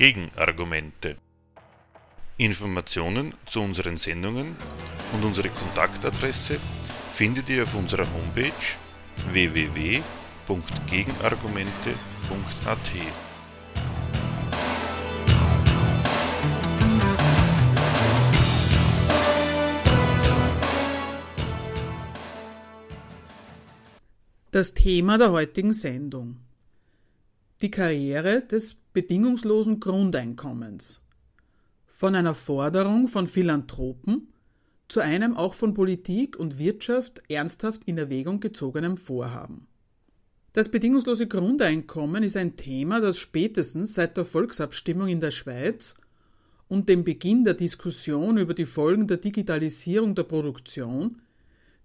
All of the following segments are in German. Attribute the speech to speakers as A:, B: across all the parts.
A: Gegenargumente. Informationen zu unseren Sendungen und unsere Kontaktadresse findet ihr auf unserer Homepage www.gegenargumente.at.
B: Das Thema der heutigen Sendung. Die Karriere des bedingungslosen Grundeinkommens. Von einer Forderung von Philanthropen zu einem auch von Politik und Wirtschaft ernsthaft in Erwägung gezogenem Vorhaben. Das bedingungslose Grundeinkommen ist ein Thema, das spätestens seit der Volksabstimmung in der Schweiz und dem Beginn der Diskussion über die Folgen der Digitalisierung der Produktion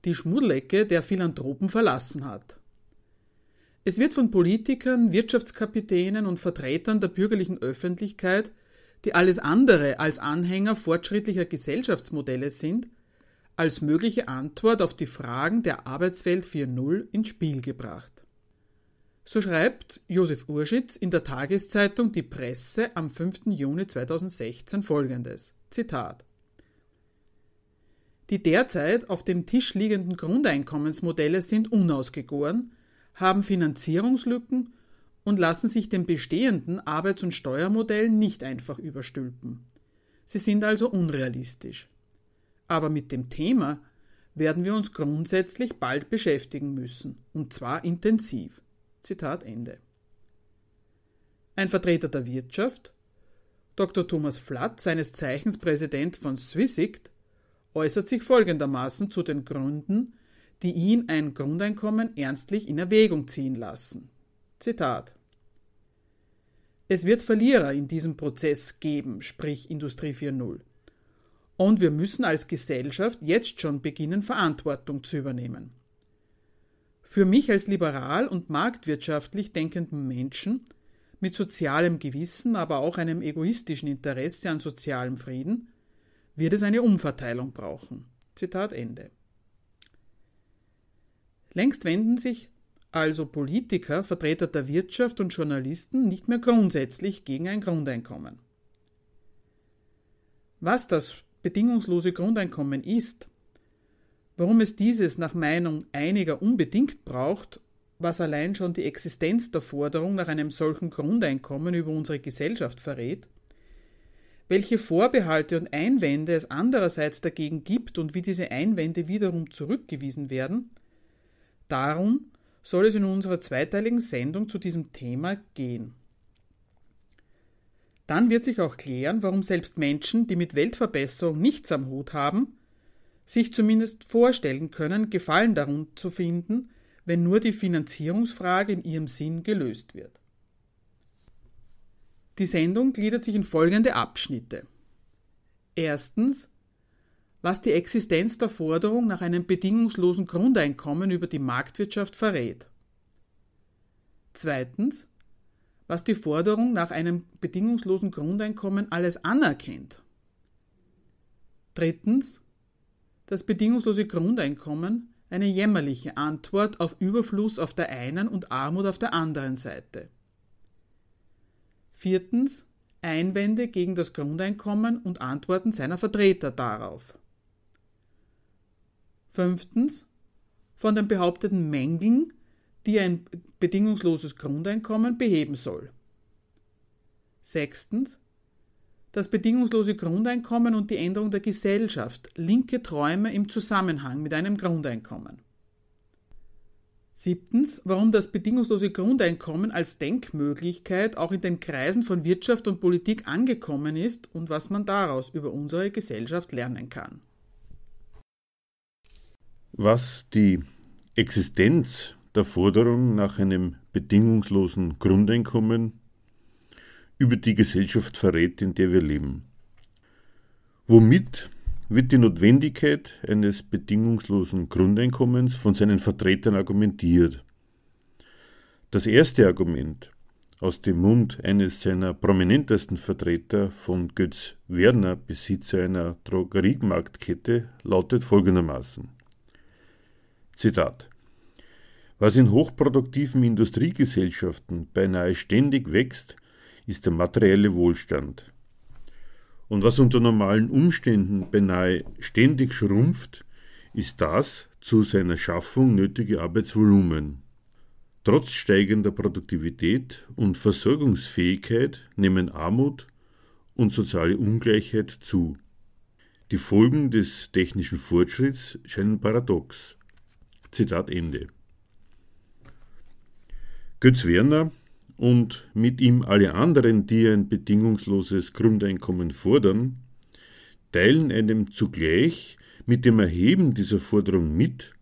B: die Schmuddelecke der Philanthropen verlassen hat. Es wird von Politikern, Wirtschaftskapitänen und Vertretern der bürgerlichen Öffentlichkeit, die alles andere als Anhänger fortschrittlicher Gesellschaftsmodelle sind, als mögliche Antwort auf die Fragen der Arbeitswelt 4.0 ins Spiel gebracht. So schreibt Josef Urschitz in der Tageszeitung Die Presse am 5. Juni 2016 folgendes: Zitat die derzeit auf dem Tisch liegenden Grundeinkommensmodelle sind unausgegoren, haben Finanzierungslücken und lassen sich den bestehenden Arbeits- und Steuermodellen nicht einfach überstülpen. Sie sind also unrealistisch. Aber mit dem Thema werden wir uns grundsätzlich bald beschäftigen müssen, und zwar intensiv. Zitat Ende. Ein Vertreter der Wirtschaft, Dr. Thomas Flatt, seines Zeichens Präsident von Swissigt, äußert sich folgendermaßen zu den Gründen, die ihn ein Grundeinkommen ernstlich in Erwägung ziehen lassen. Zitat Es wird Verlierer in diesem Prozess geben, sprich Industrie 4.0. Und wir müssen als Gesellschaft jetzt schon beginnen, Verantwortung zu übernehmen. Für mich als liberal und marktwirtschaftlich denkenden Menschen mit sozialem Gewissen, aber auch einem egoistischen Interesse an sozialem Frieden wird es eine Umverteilung brauchen. Zitat Ende. Längst wenden sich also Politiker, Vertreter der Wirtschaft und Journalisten nicht mehr grundsätzlich gegen ein Grundeinkommen. Was das bedingungslose Grundeinkommen ist, warum es dieses nach Meinung einiger unbedingt braucht, was allein schon die Existenz der Forderung nach einem solchen Grundeinkommen über unsere Gesellschaft verrät, welche Vorbehalte und Einwände es andererseits dagegen gibt und wie diese Einwände wiederum zurückgewiesen werden, darum soll es in unserer zweiteiligen Sendung zu diesem Thema gehen. Dann wird sich auch klären, warum selbst Menschen, die mit Weltverbesserung nichts am Hut haben, sich zumindest vorstellen können, Gefallen darum zu finden, wenn nur die Finanzierungsfrage in ihrem Sinn gelöst wird. Die Sendung gliedert sich in folgende Abschnitte. Erstens, was die Existenz der Forderung nach einem bedingungslosen Grundeinkommen über die Marktwirtschaft verrät. Zweitens, was die Forderung nach einem bedingungslosen Grundeinkommen alles anerkennt. Drittens, das bedingungslose Grundeinkommen eine jämmerliche Antwort auf Überfluss auf der einen und Armut auf der anderen Seite. Viertens Einwände gegen das Grundeinkommen und Antworten seiner Vertreter darauf. Fünftens von den behaupteten Mängeln, die ein bedingungsloses Grundeinkommen beheben soll. Sechstens das bedingungslose Grundeinkommen und die Änderung der Gesellschaft, linke Träume im Zusammenhang mit einem Grundeinkommen. Siebtens, warum das bedingungslose Grundeinkommen als Denkmöglichkeit auch in den Kreisen von Wirtschaft und Politik angekommen ist und was man daraus über unsere Gesellschaft lernen kann.
C: Was die Existenz der Forderung nach einem bedingungslosen Grundeinkommen über die Gesellschaft verrät, in der wir leben. Womit wird die Notwendigkeit eines bedingungslosen Grundeinkommens von seinen Vertretern argumentiert. Das erste Argument aus dem Mund eines seiner prominentesten Vertreter von Götz Werner, Besitzer einer Drogeriemarktkette, lautet folgendermaßen. Zitat Was in hochproduktiven Industriegesellschaften beinahe ständig wächst, ist der materielle Wohlstand. Und was unter normalen Umständen beinahe ständig schrumpft, ist das zu seiner Schaffung nötige Arbeitsvolumen. Trotz steigender Produktivität und Versorgungsfähigkeit nehmen Armut und soziale Ungleichheit zu. Die Folgen des technischen Fortschritts scheinen paradox. Zitat Ende. Götz Werner und mit ihm alle anderen, die ein bedingungsloses Grundeinkommen fordern, teilen einem zugleich mit dem Erheben dieser Forderung mit,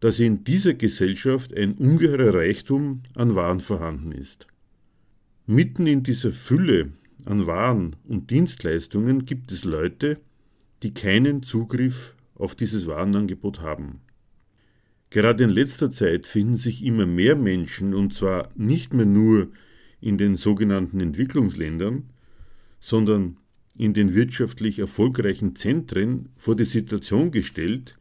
C: dass in dieser Gesellschaft ein ungeheurer Reichtum an Waren vorhanden ist. Mitten in dieser Fülle an Waren und Dienstleistungen gibt es Leute, die keinen Zugriff auf dieses Warenangebot haben. Gerade in letzter Zeit finden sich immer mehr Menschen, und zwar nicht mehr nur in den sogenannten Entwicklungsländern, sondern in den wirtschaftlich erfolgreichen Zentren vor die Situation gestellt,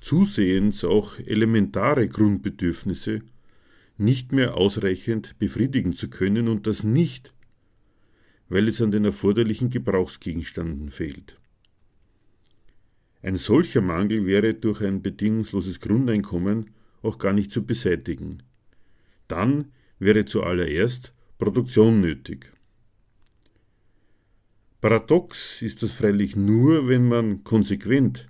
C: zusehends auch elementare Grundbedürfnisse nicht mehr ausreichend befriedigen zu können und das nicht, weil es an den erforderlichen Gebrauchsgegenständen fehlt. Ein solcher Mangel wäre durch ein bedingungsloses Grundeinkommen auch gar nicht zu beseitigen. Dann wäre zuallererst Produktion nötig. Paradox ist das freilich nur, wenn man konsequent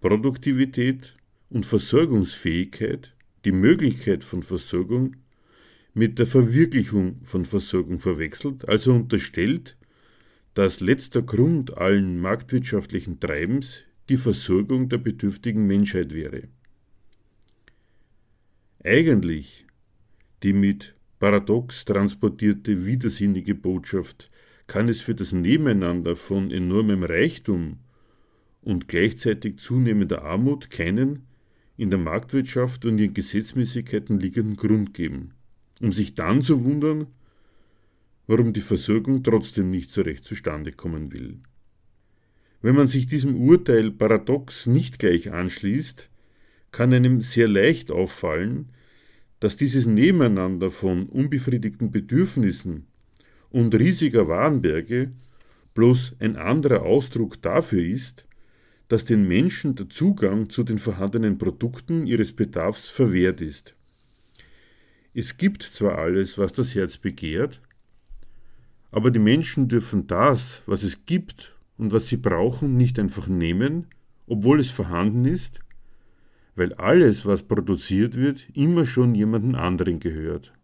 C: Produktivität und Versorgungsfähigkeit, die Möglichkeit von Versorgung, mit der Verwirklichung von Versorgung verwechselt, also unterstellt, dass letzter Grund allen marktwirtschaftlichen Treibens die Versorgung der bedürftigen Menschheit wäre. Eigentlich die mit Paradox transportierte widersinnige Botschaft kann es für das Nebeneinander von enormem Reichtum und gleichzeitig zunehmender Armut keinen in der Marktwirtschaft und ihren Gesetzmäßigkeiten liegenden Grund geben, um sich dann zu wundern, warum die Versorgung trotzdem nicht so recht zustande kommen will. Wenn man sich diesem Urteil paradox nicht gleich anschließt, kann einem sehr leicht auffallen, dass dieses Nebeneinander von unbefriedigten Bedürfnissen und riesiger Warenberge bloß ein anderer Ausdruck dafür ist, dass den Menschen der Zugang zu den vorhandenen Produkten ihres Bedarfs verwehrt ist. Es gibt zwar alles, was das Herz begehrt, aber die Menschen dürfen das, was es gibt und was sie brauchen, nicht einfach nehmen, obwohl es vorhanden ist, weil alles, was produziert wird, immer schon jemanden anderen gehört.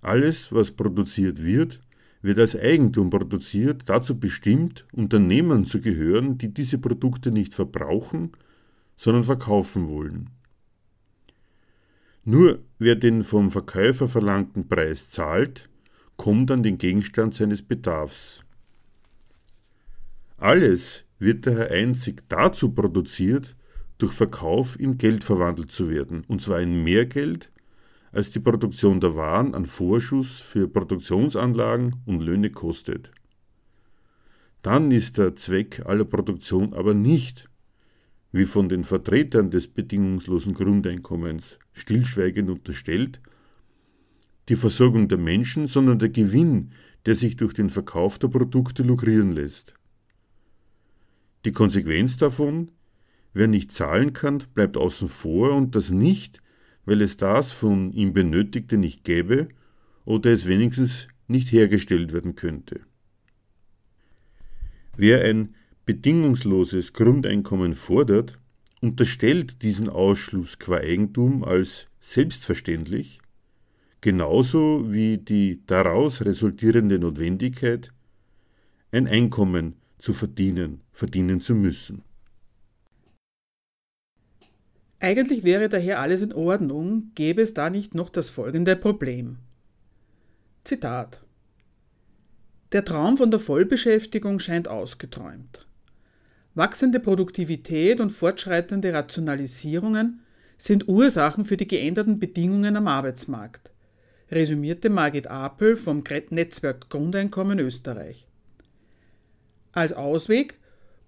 C: Alles, was produziert wird, wird als Eigentum produziert, dazu bestimmt, Unternehmen zu gehören, die diese Produkte nicht verbrauchen, sondern verkaufen wollen. Nur wer den vom Verkäufer verlangten Preis zahlt, kommt an den Gegenstand seines Bedarfs. Alles wird daher einzig dazu produziert, durch Verkauf in Geld verwandelt zu werden, und zwar in mehr Geld, als die Produktion der Waren an Vorschuss für Produktionsanlagen und Löhne kostet. Dann ist der Zweck aller Produktion aber nicht, wie von den Vertretern des bedingungslosen Grundeinkommens stillschweigend unterstellt, die Versorgung der Menschen, sondern der Gewinn, der sich durch den Verkauf der Produkte lukrieren lässt. Die Konsequenz davon, wer nicht zahlen kann, bleibt außen vor und das nicht, weil es das von ihm Benötigte nicht gäbe oder es wenigstens nicht hergestellt werden könnte. Wer ein bedingungsloses Grundeinkommen fordert, unterstellt diesen Ausschluss qua Eigentum als selbstverständlich, genauso wie die daraus resultierende Notwendigkeit, ein Einkommen zu verdienen, verdienen zu müssen.
B: Eigentlich wäre daher alles in Ordnung, gäbe es da nicht noch das folgende Problem. Zitat Der Traum von der Vollbeschäftigung scheint ausgeträumt. Wachsende Produktivität und fortschreitende Rationalisierungen sind Ursachen für die geänderten Bedingungen am Arbeitsmarkt, resümierte Margit Apel vom Netzwerk Grundeinkommen Österreich. Als Ausweg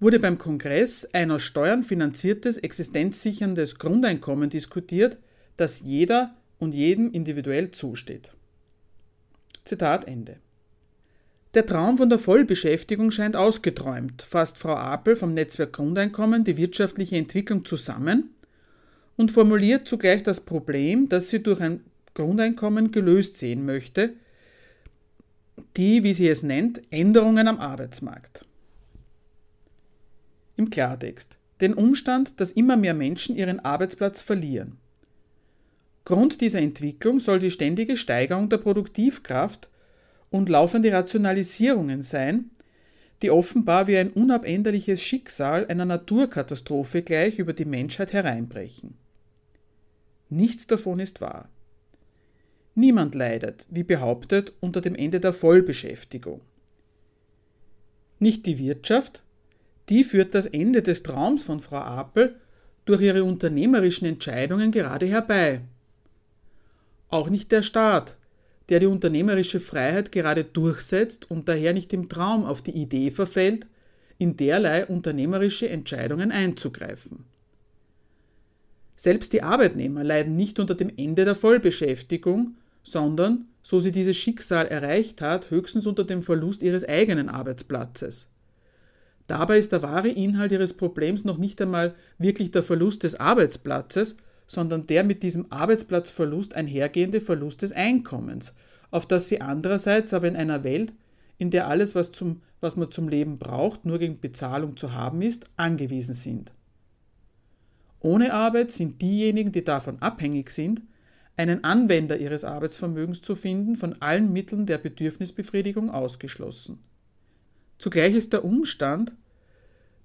B: wurde beim Kongress ein aus Steuern finanziertes existenzsicherndes Grundeinkommen diskutiert, das jeder und jedem individuell zusteht. Zitat Ende. Der Traum von der Vollbeschäftigung scheint ausgeträumt, fasst Frau Apel vom Netzwerk Grundeinkommen die wirtschaftliche Entwicklung zusammen und formuliert zugleich das Problem, das sie durch ein Grundeinkommen gelöst sehen möchte, die, wie sie es nennt, Änderungen am Arbeitsmarkt. Im Klartext. Den Umstand, dass immer mehr Menschen ihren Arbeitsplatz verlieren. Grund dieser Entwicklung soll die ständige Steigerung der Produktivkraft und laufende Rationalisierungen sein, die offenbar wie ein unabänderliches Schicksal einer Naturkatastrophe gleich über die Menschheit hereinbrechen. Nichts davon ist wahr. Niemand leidet, wie behauptet, unter dem Ende der Vollbeschäftigung. Nicht die Wirtschaft, die führt das Ende des Traums von Frau Apel durch ihre unternehmerischen Entscheidungen gerade herbei. Auch nicht der Staat, der die unternehmerische Freiheit gerade durchsetzt und daher nicht im Traum auf die Idee verfällt, in derlei unternehmerische Entscheidungen einzugreifen. Selbst die Arbeitnehmer leiden nicht unter dem Ende der Vollbeschäftigung, sondern, so sie dieses Schicksal erreicht hat, höchstens unter dem Verlust ihres eigenen Arbeitsplatzes. Dabei ist der wahre Inhalt ihres Problems noch nicht einmal wirklich der Verlust des Arbeitsplatzes, sondern der mit diesem Arbeitsplatzverlust einhergehende Verlust des Einkommens, auf das sie andererseits aber in einer Welt, in der alles, was, zum, was man zum Leben braucht, nur gegen Bezahlung zu haben ist, angewiesen sind. Ohne Arbeit sind diejenigen, die davon abhängig sind, einen Anwender ihres Arbeitsvermögens zu finden, von allen Mitteln der Bedürfnisbefriedigung ausgeschlossen. Zugleich ist der Umstand,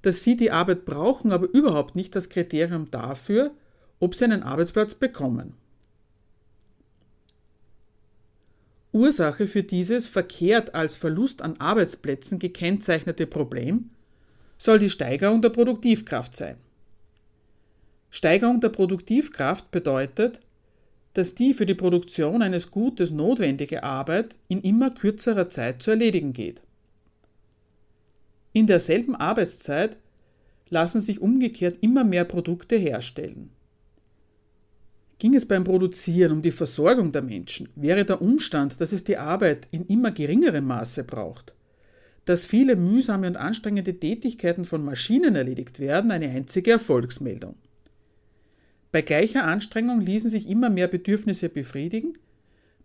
B: dass sie die Arbeit brauchen, aber überhaupt nicht das Kriterium dafür, ob sie einen Arbeitsplatz bekommen. Ursache für dieses verkehrt als Verlust an Arbeitsplätzen gekennzeichnete Problem soll die Steigerung der Produktivkraft sein. Steigerung der Produktivkraft bedeutet, dass die für die Produktion eines Gutes notwendige Arbeit in immer kürzerer Zeit zu erledigen geht. In derselben Arbeitszeit lassen sich umgekehrt immer mehr Produkte herstellen. Ging es beim Produzieren um die Versorgung der Menschen, wäre der Umstand, dass es die Arbeit in immer geringerem Maße braucht, dass viele mühsame und anstrengende Tätigkeiten von Maschinen erledigt werden, eine einzige Erfolgsmeldung. Bei gleicher Anstrengung ließen sich immer mehr Bedürfnisse befriedigen,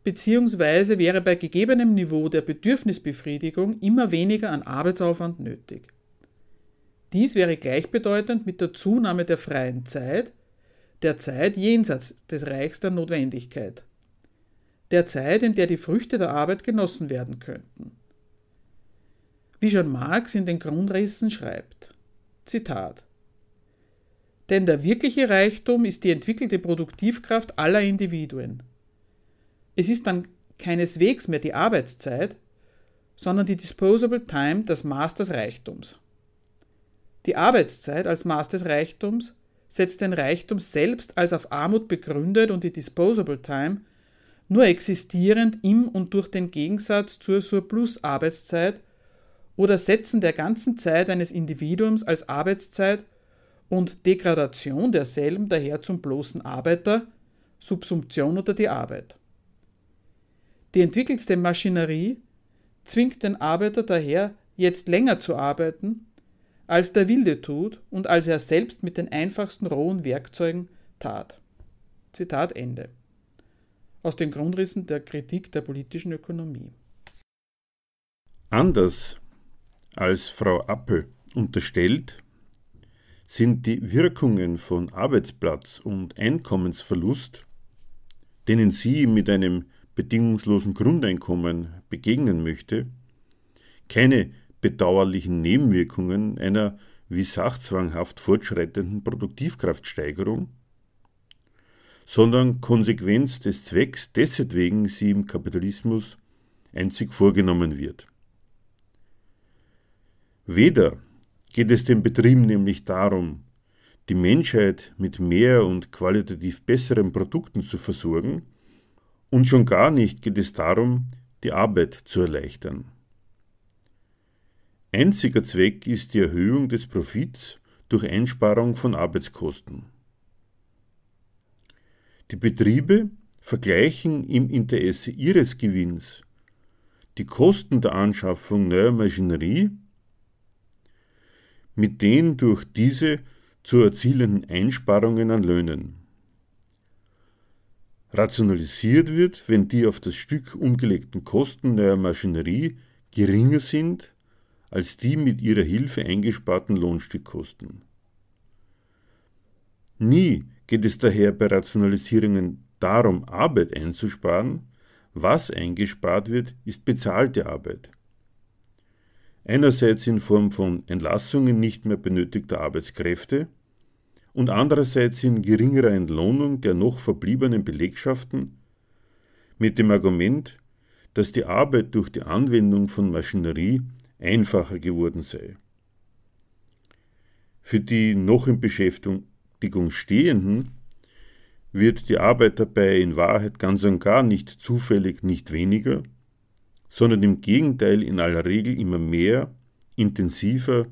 B: beziehungsweise wäre bei gegebenem Niveau der Bedürfnisbefriedigung immer weniger an Arbeitsaufwand nötig. Dies wäre gleichbedeutend mit der Zunahme der freien Zeit, der Zeit jenseits des Reichs der Notwendigkeit, der Zeit, in der die Früchte der Arbeit genossen werden könnten. Wie schon Marx in den Grundrissen schreibt, Zitat, denn der wirkliche Reichtum ist die entwickelte Produktivkraft aller Individuen. Es ist dann keineswegs mehr die Arbeitszeit, sondern die Disposable Time das Maß des Reichtums. Die Arbeitszeit als Maß des Reichtums setzt den Reichtum selbst als auf Armut begründet und die Disposable Time nur existierend im und durch den Gegensatz zur Surplus-Arbeitszeit oder Setzen der ganzen Zeit eines Individuums als Arbeitszeit und Degradation derselben daher zum bloßen Arbeiter, Subsumption unter die Arbeit. Die entwickelste Maschinerie zwingt den Arbeiter daher, jetzt länger zu arbeiten, als der Wilde tut und als er selbst mit den einfachsten rohen Werkzeugen tat. Zitat Ende. Aus den Grundrissen der Kritik der politischen Ökonomie.
C: Anders als Frau Appel unterstellt, sind die Wirkungen von Arbeitsplatz und Einkommensverlust, denen sie mit einem bedingungslosen Grundeinkommen begegnen möchte, keine bedauerlichen Nebenwirkungen einer wie sachzwanghaft fortschreitenden Produktivkraftsteigerung, sondern Konsequenz des Zwecks, dessetwegen sie im Kapitalismus einzig vorgenommen wird. Weder geht es dem Betrieb nämlich darum, die Menschheit mit mehr und qualitativ besseren Produkten zu versorgen, und schon gar nicht geht es darum, die Arbeit zu erleichtern. Einziger Zweck ist die Erhöhung des Profits durch Einsparung von Arbeitskosten. Die Betriebe vergleichen im Interesse ihres Gewinns die Kosten der Anschaffung neuer Maschinerie mit den durch diese zu erzielenden Einsparungen an Löhnen. Rationalisiert wird, wenn die auf das Stück umgelegten Kosten neuer Maschinerie geringer sind als die mit ihrer Hilfe eingesparten Lohnstückkosten. Nie geht es daher bei Rationalisierungen darum, Arbeit einzusparen, was eingespart wird, ist bezahlte Arbeit. Einerseits in Form von Entlassungen nicht mehr benötigter Arbeitskräfte und andererseits in geringerer Entlohnung der noch verbliebenen Belegschaften mit dem Argument, dass die Arbeit durch die Anwendung von Maschinerie einfacher geworden sei. Für die noch in Beschäftigung Stehenden wird die Arbeit dabei in Wahrheit ganz und gar nicht zufällig nicht weniger, sondern im Gegenteil in aller Regel immer mehr, intensiver,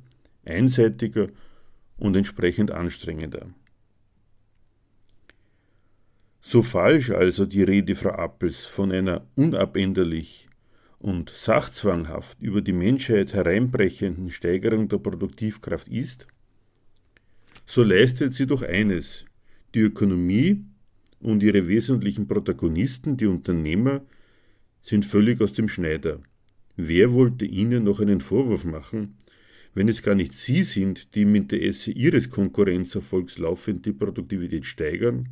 C: einseitiger und entsprechend anstrengender. So falsch also die Rede Frau Appels von einer unabänderlich und sachzwanghaft über die Menschheit hereinbrechenden Steigerung der Produktivkraft ist, so leistet sie doch eines, die Ökonomie und ihre wesentlichen Protagonisten, die Unternehmer, sind völlig aus dem Schneider. Wer wollte ihnen noch einen Vorwurf machen, wenn es gar nicht sie sind, die im Interesse ihres Konkurrenzerfolgs laufend die Produktivität steigern?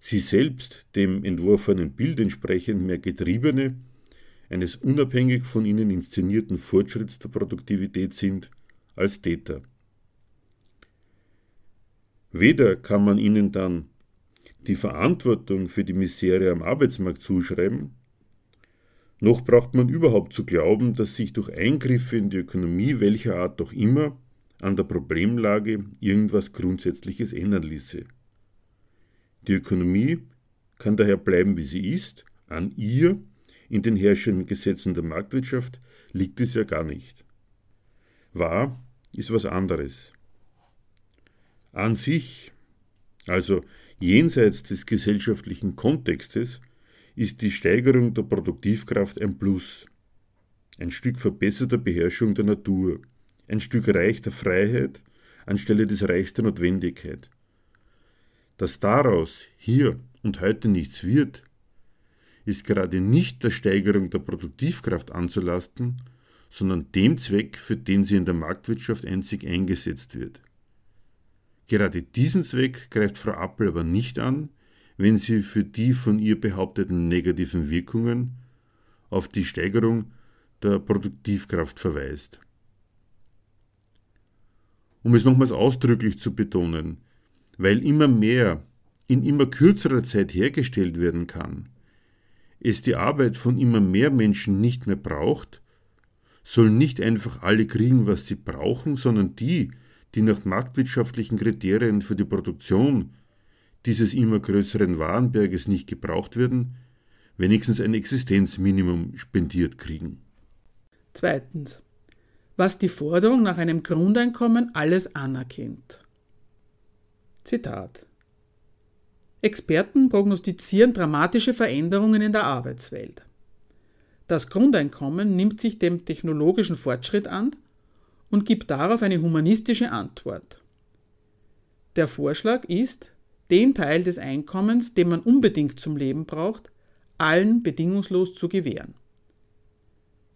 C: Sie selbst, dem entworfenen Bild entsprechend mehr Getriebene, eines unabhängig von ihnen inszenierten Fortschritts der Produktivität sind, als Täter. Weder kann man ihnen dann die Verantwortung für die Misere am Arbeitsmarkt zuschreiben, noch braucht man überhaupt zu glauben, dass sich durch Eingriffe in die Ökonomie welcher Art auch immer an der Problemlage irgendwas Grundsätzliches ändern ließe. Die Ökonomie kann daher bleiben, wie sie ist, an ihr, in den herrschenden Gesetzen der Marktwirtschaft, liegt es ja gar nicht. Wahr ist was anderes. An sich, also jenseits des gesellschaftlichen Kontextes, ist die Steigerung der Produktivkraft ein Plus, ein Stück verbesserter Beherrschung der Natur, ein Stück Reich der Freiheit anstelle des Reichs der Notwendigkeit. Dass daraus hier und heute nichts wird, ist gerade nicht der Steigerung der Produktivkraft anzulasten, sondern dem Zweck, für den sie in der Marktwirtschaft einzig eingesetzt wird. Gerade diesen Zweck greift Frau Appel aber nicht an, wenn sie für die von ihr behaupteten negativen Wirkungen auf die Steigerung der Produktivkraft verweist. Um es nochmals ausdrücklich zu betonen, weil immer mehr in immer kürzerer Zeit hergestellt werden kann, es die Arbeit von immer mehr Menschen nicht mehr braucht, sollen nicht einfach alle kriegen, was sie brauchen, sondern die, die nach marktwirtschaftlichen Kriterien für die Produktion dieses immer größeren Warenberges nicht gebraucht werden, wenigstens ein Existenzminimum spendiert kriegen.
B: Zweitens. Was die Forderung nach einem Grundeinkommen alles anerkennt. Zitat. Experten prognostizieren dramatische Veränderungen in der Arbeitswelt. Das Grundeinkommen nimmt sich dem technologischen Fortschritt an und gibt darauf eine humanistische Antwort. Der Vorschlag ist, den Teil des Einkommens, den man unbedingt zum Leben braucht, allen bedingungslos zu gewähren.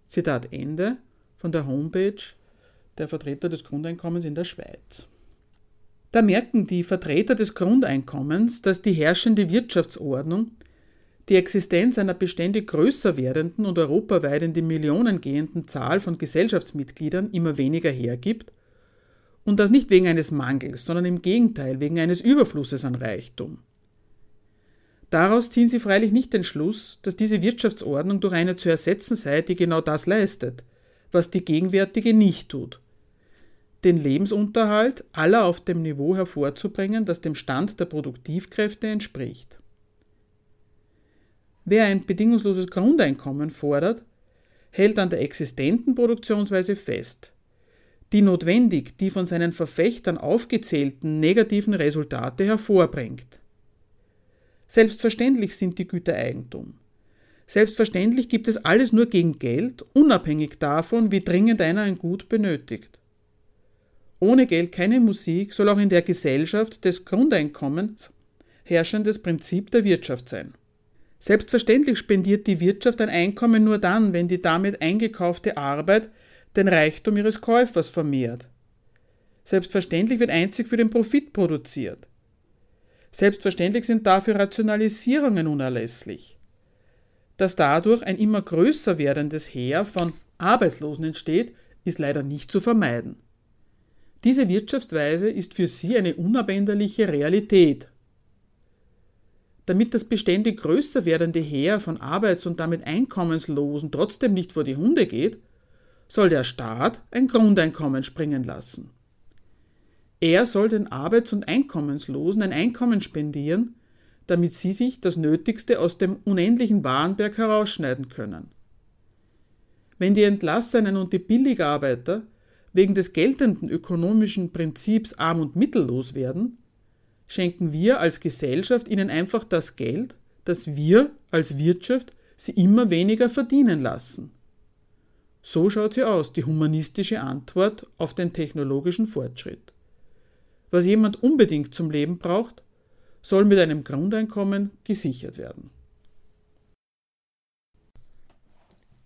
B: Zitat Ende von der Homepage der Vertreter des Grundeinkommens in der Schweiz. Da merken die Vertreter des Grundeinkommens, dass die herrschende Wirtschaftsordnung die Existenz einer beständig größer werdenden und europaweit in die Millionen gehenden Zahl von Gesellschaftsmitgliedern immer weniger hergibt und das nicht wegen eines Mangels, sondern im Gegenteil wegen eines Überflusses an Reichtum. Daraus ziehen sie freilich nicht den Schluss, dass diese Wirtschaftsordnung durch eine zu ersetzen sei, die genau das leistet, was die gegenwärtige nicht tut. Den Lebensunterhalt aller auf dem Niveau hervorzubringen, das dem Stand der Produktivkräfte entspricht. Wer ein bedingungsloses Grundeinkommen fordert, hält an der existenten Produktionsweise fest, die notwendig die von seinen Verfechtern aufgezählten negativen Resultate hervorbringt. Selbstverständlich sind die Güter Eigentum. Selbstverständlich gibt es alles nur gegen Geld, unabhängig davon, wie dringend einer ein Gut benötigt. Ohne Geld keine Musik soll auch in der Gesellschaft des Grundeinkommens herrschendes Prinzip der Wirtschaft sein. Selbstverständlich spendiert die Wirtschaft ein Einkommen nur dann, wenn die damit eingekaufte Arbeit den Reichtum ihres Käufers vermehrt. Selbstverständlich wird einzig für den Profit produziert. Selbstverständlich sind dafür Rationalisierungen unerlässlich. Dass dadurch ein immer größer werdendes Heer von Arbeitslosen entsteht, ist leider nicht zu vermeiden. Diese Wirtschaftsweise ist für sie eine unabänderliche Realität. Damit das beständig größer werdende Heer von Arbeits- und damit Einkommenslosen trotzdem nicht vor die Hunde geht, soll der Staat ein Grundeinkommen springen lassen. Er soll den Arbeits- und Einkommenslosen ein Einkommen spendieren, damit sie sich das Nötigste aus dem unendlichen Warenberg herausschneiden können. Wenn die Entlassenen und die Billigarbeiter wegen des geltenden ökonomischen Prinzips arm und mittellos werden, schenken wir als Gesellschaft ihnen einfach das Geld, das wir als Wirtschaft sie immer weniger verdienen lassen. So schaut sie aus, die humanistische Antwort auf den technologischen Fortschritt. Was jemand unbedingt zum Leben braucht, soll mit einem Grundeinkommen gesichert werden.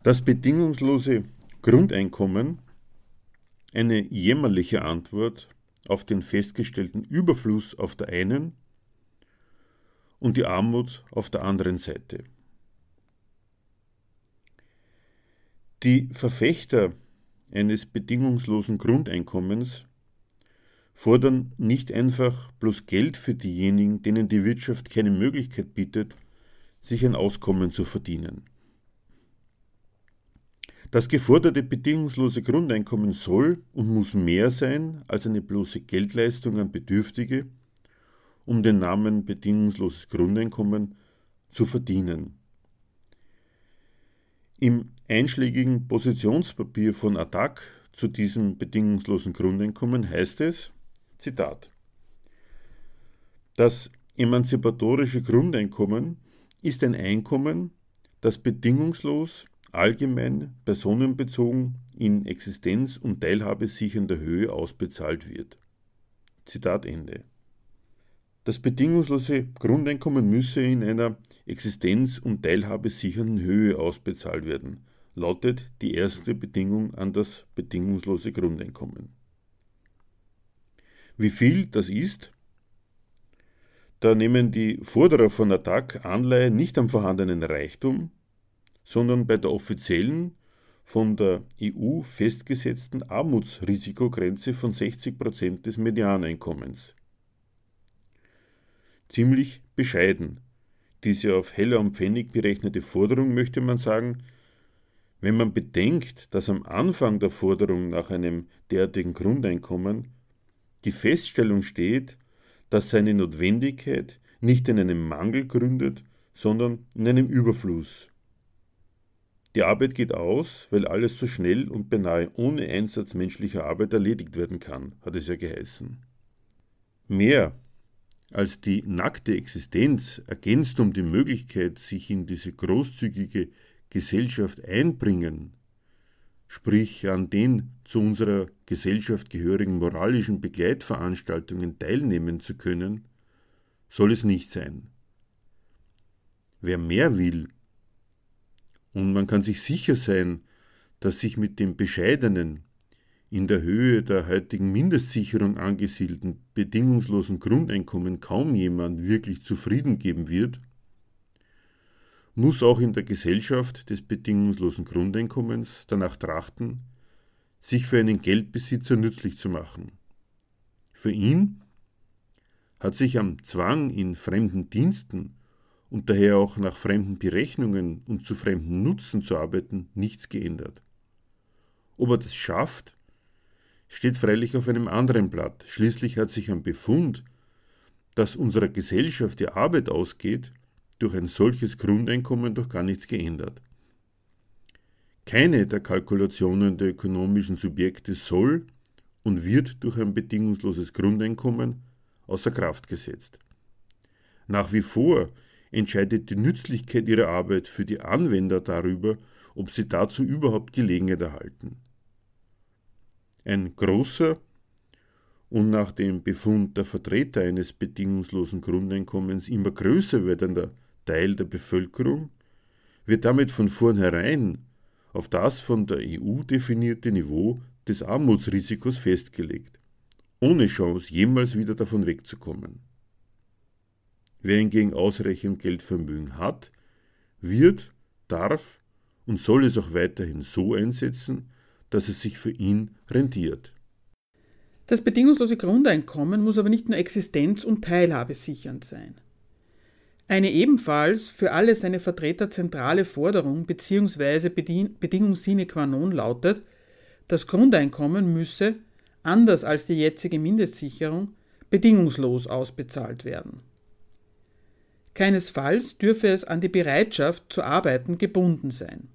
C: Das bedingungslose Grundeinkommen, eine jämmerliche Antwort auf den festgestellten Überfluss auf der einen und die Armut auf der anderen Seite. Die Verfechter eines bedingungslosen Grundeinkommens fordern nicht einfach bloß Geld für diejenigen, denen die Wirtschaft keine Möglichkeit bietet, sich ein Auskommen zu verdienen. Das geforderte bedingungslose Grundeinkommen soll und muss mehr sein als eine bloße Geldleistung an Bedürftige, um den Namen bedingungsloses Grundeinkommen zu verdienen. Im einschlägigen Positionspapier von ATTAC zu diesem bedingungslosen Grundeinkommen heißt es, Zitat. Das emanzipatorische Grundeinkommen ist ein Einkommen, das bedingungslos, allgemein, personenbezogen in Existenz- und teilhabesichernder Höhe ausbezahlt wird. Zitat Ende. Das bedingungslose Grundeinkommen müsse in einer Existenz- und teilhabesichernden Höhe ausbezahlt werden, lautet die erste Bedingung an das bedingungslose Grundeinkommen. Wie viel das ist, da nehmen die Forderer von Attac Anleihe nicht am vorhandenen Reichtum, sondern bei der offiziellen, von der EU festgesetzten Armutsrisikogrenze von 60 Prozent des Medianeinkommens. Ziemlich bescheiden. Diese auf Heller und Pfennig berechnete Forderung möchte man sagen, wenn man bedenkt, dass am Anfang der Forderung nach einem derartigen Grundeinkommen die Feststellung steht, dass seine Notwendigkeit nicht in einem Mangel gründet, sondern in einem Überfluss. Die Arbeit geht aus, weil alles so schnell und beinahe ohne Einsatz menschlicher Arbeit erledigt werden kann, hat es ja geheißen. Mehr als die nackte Existenz, ergänzt um die Möglichkeit, sich in diese großzügige Gesellschaft einbringen, sprich an den zu unserer Gesellschaft gehörigen moralischen Begleitveranstaltungen teilnehmen zu können, soll es nicht sein. Wer mehr will, und man kann sich sicher sein, dass sich mit dem bescheidenen, in der Höhe der heutigen Mindestsicherung angesiedelten bedingungslosen Grundeinkommen kaum jemand wirklich zufrieden geben wird, muss auch in der Gesellschaft des bedingungslosen Grundeinkommens danach trachten, sich für einen Geldbesitzer nützlich zu machen. Für ihn hat sich am Zwang in fremden Diensten und daher auch nach fremden Berechnungen und zu fremden Nutzen zu arbeiten nichts geändert. Ob er das schafft, steht freilich auf einem anderen Blatt. Schließlich hat sich am Befund, dass unserer Gesellschaft die Arbeit ausgeht, durch ein solches Grundeinkommen doch gar nichts geändert. Keine der Kalkulationen der ökonomischen Subjekte soll und wird durch ein bedingungsloses Grundeinkommen außer Kraft gesetzt. Nach wie vor entscheidet die Nützlichkeit ihrer Arbeit für die Anwender darüber, ob sie dazu überhaupt Gelegenheit erhalten. Ein großer und nach dem Befund der Vertreter eines bedingungslosen Grundeinkommens immer größer werdender Teil der Bevölkerung wird damit von vornherein auf das von der EU definierte Niveau des Armutsrisikos festgelegt, ohne Chance jemals wieder davon wegzukommen. Wer hingegen ausreichend Geldvermögen hat, wird, darf und soll es auch weiterhin so einsetzen, dass es sich für ihn rentiert.
B: Das bedingungslose Grundeinkommen muss aber nicht nur existenz- und teilhabesichernd sein. Eine ebenfalls für alle seine Vertreter zentrale Forderung bzw. Bedingung sine qua non lautet, das Grundeinkommen müsse, anders als die jetzige Mindestsicherung, bedingungslos ausbezahlt werden. Keinesfalls dürfe es an die Bereitschaft zu arbeiten gebunden sein.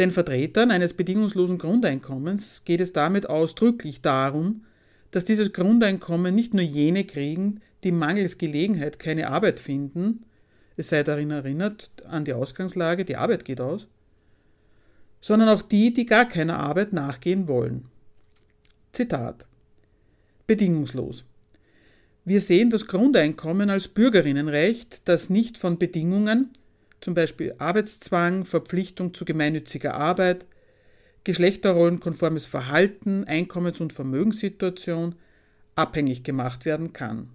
B: Den Vertretern eines bedingungslosen Grundeinkommens geht es damit ausdrücklich darum, dass dieses Grundeinkommen nicht nur jene kriegen, die mangels Gelegenheit keine Arbeit finden, es sei darin erinnert an die Ausgangslage, die Arbeit geht aus, sondern auch die, die gar keiner Arbeit nachgehen wollen. Zitat Bedingungslos. Wir sehen das Grundeinkommen als Bürgerinnenrecht, das nicht von Bedingungen, zum Beispiel Arbeitszwang, Verpflichtung zu gemeinnütziger Arbeit, geschlechterrollenkonformes Verhalten, Einkommens- und Vermögenssituation abhängig gemacht werden kann.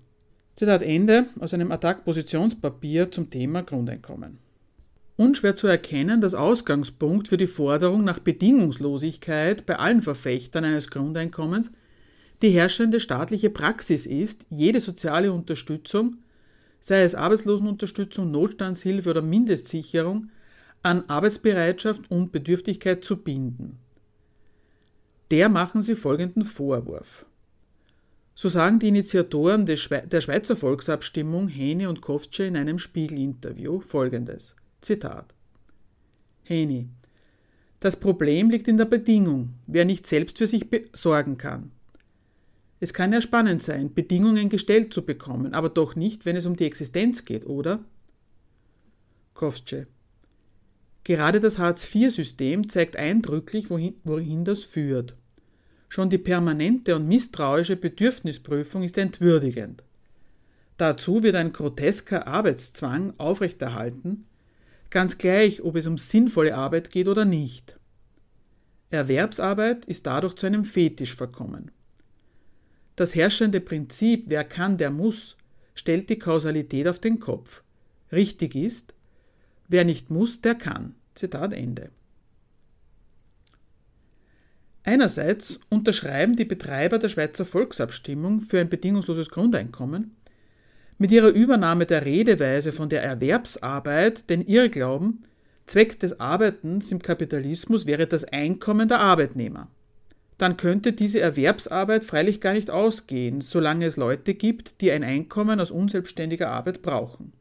B: Zitat Ende aus einem Attac-Positionspapier zum Thema Grundeinkommen. Unschwer zu erkennen, dass Ausgangspunkt für die Forderung nach Bedingungslosigkeit bei allen Verfechtern eines Grundeinkommens die herrschende staatliche Praxis ist, jede soziale Unterstützung sei es Arbeitslosenunterstützung, Notstandshilfe oder Mindestsicherung, an Arbeitsbereitschaft und Bedürftigkeit zu binden. Der machen sie folgenden Vorwurf. So sagen die Initiatoren der Schweizer Volksabstimmung Heni und Kofce in einem Spiegel-Interview folgendes: Zitat. Heni. Das Problem liegt in der Bedingung, wer nicht selbst für sich sorgen kann. Es kann ja spannend sein, Bedingungen gestellt zu bekommen, aber doch nicht, wenn es um die Existenz geht, oder? Kofce. Gerade das Hartz-IV-System zeigt eindrücklich, wohin, wohin das führt. Schon die permanente und misstrauische Bedürfnisprüfung ist entwürdigend. Dazu wird ein grotesker Arbeitszwang aufrechterhalten, ganz gleich, ob es um sinnvolle Arbeit geht oder nicht. Erwerbsarbeit ist dadurch zu einem Fetisch verkommen. Das herrschende Prinzip, wer kann, der muss, stellt die Kausalität auf den Kopf. Richtig ist, wer nicht muss, der kann. Zitat Ende. Einerseits unterschreiben die Betreiber der Schweizer Volksabstimmung für ein bedingungsloses Grundeinkommen mit ihrer Übernahme der Redeweise von der Erwerbsarbeit den Irrglauben, Zweck des Arbeitens im Kapitalismus wäre das Einkommen der Arbeitnehmer dann könnte diese Erwerbsarbeit freilich gar nicht ausgehen, solange es Leute gibt, die ein Einkommen aus unselbstständiger Arbeit brauchen.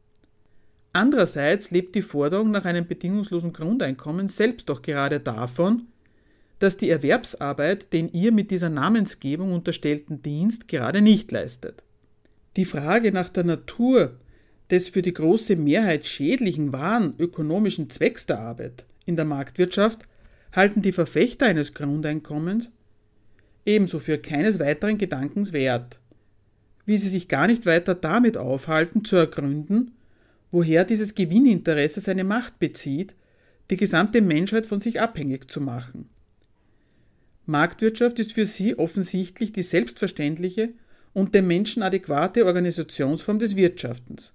B: Andererseits lebt die Forderung nach einem bedingungslosen Grundeinkommen selbst doch gerade davon, dass die Erwerbsarbeit den ihr mit dieser Namensgebung unterstellten Dienst gerade nicht leistet. Die Frage nach der Natur des für die große Mehrheit schädlichen wahren ökonomischen Zwecks der Arbeit in der Marktwirtschaft halten die Verfechter eines Grundeinkommens ebenso für keines weiteren Gedankens wert, wie sie sich gar nicht weiter damit aufhalten, zu ergründen, woher dieses Gewinninteresse seine Macht bezieht, die gesamte Menschheit von sich abhängig zu machen. Marktwirtschaft ist für sie offensichtlich die selbstverständliche und dem Menschen adäquate Organisationsform des Wirtschaftens.